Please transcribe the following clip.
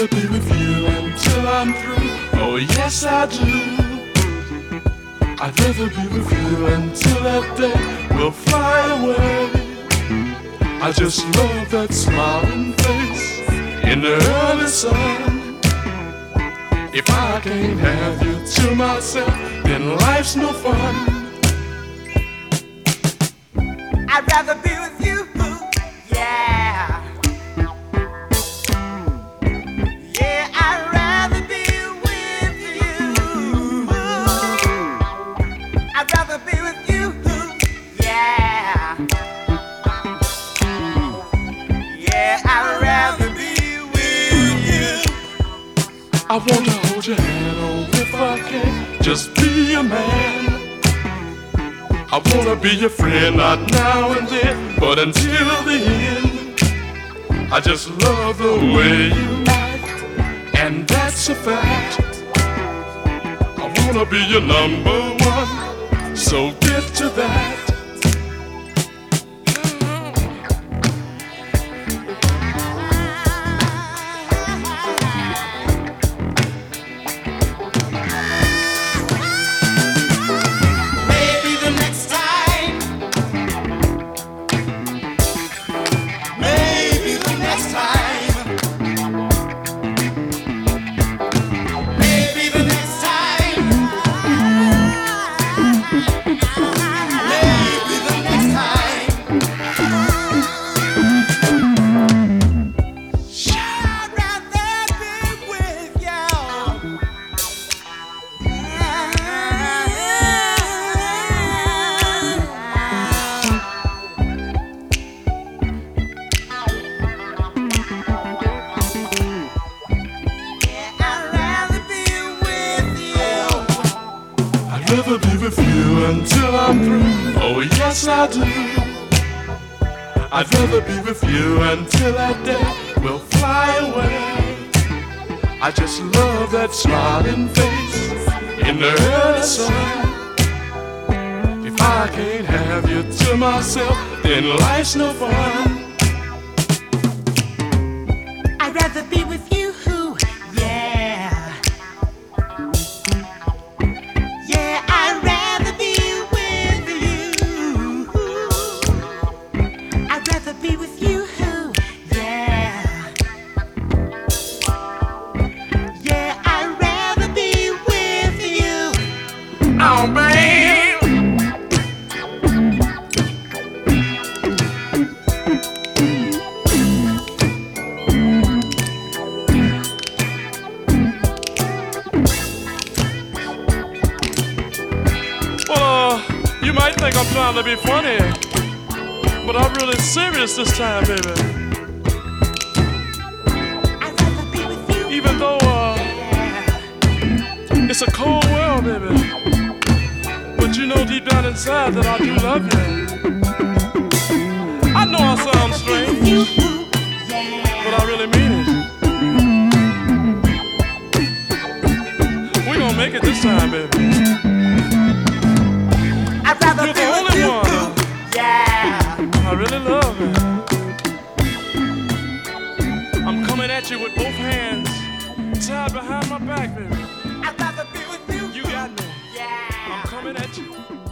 rather be with you until I'm through. Oh, yes, I do. I'd rather be with you until that day will fly away. I just love that smiling face in the early sun. If I can't have you to myself, then life's no fun. I'd rather be I wanna hold your hand, oh, if I can, just be a man. I wanna be your friend, not now and then, but until the end. I just love the way you act, and that's a fact. I wanna be your number one, so get to that. I'd rather be with you until I'm through. Oh, yes, I do. I'd rather be with you until that day will fly away. I just love that smiling face in the early sun. If I can't have you to myself, then life's no fun. You might think I'm trying to be funny, but I'm really serious this time, baby. I'd rather be with you, Even though uh, it's a cold world, baby, but you know deep down inside that I do love you. I know I sound strange, but. I really mean it. We gonna make it this time, baby. I'm coming at you.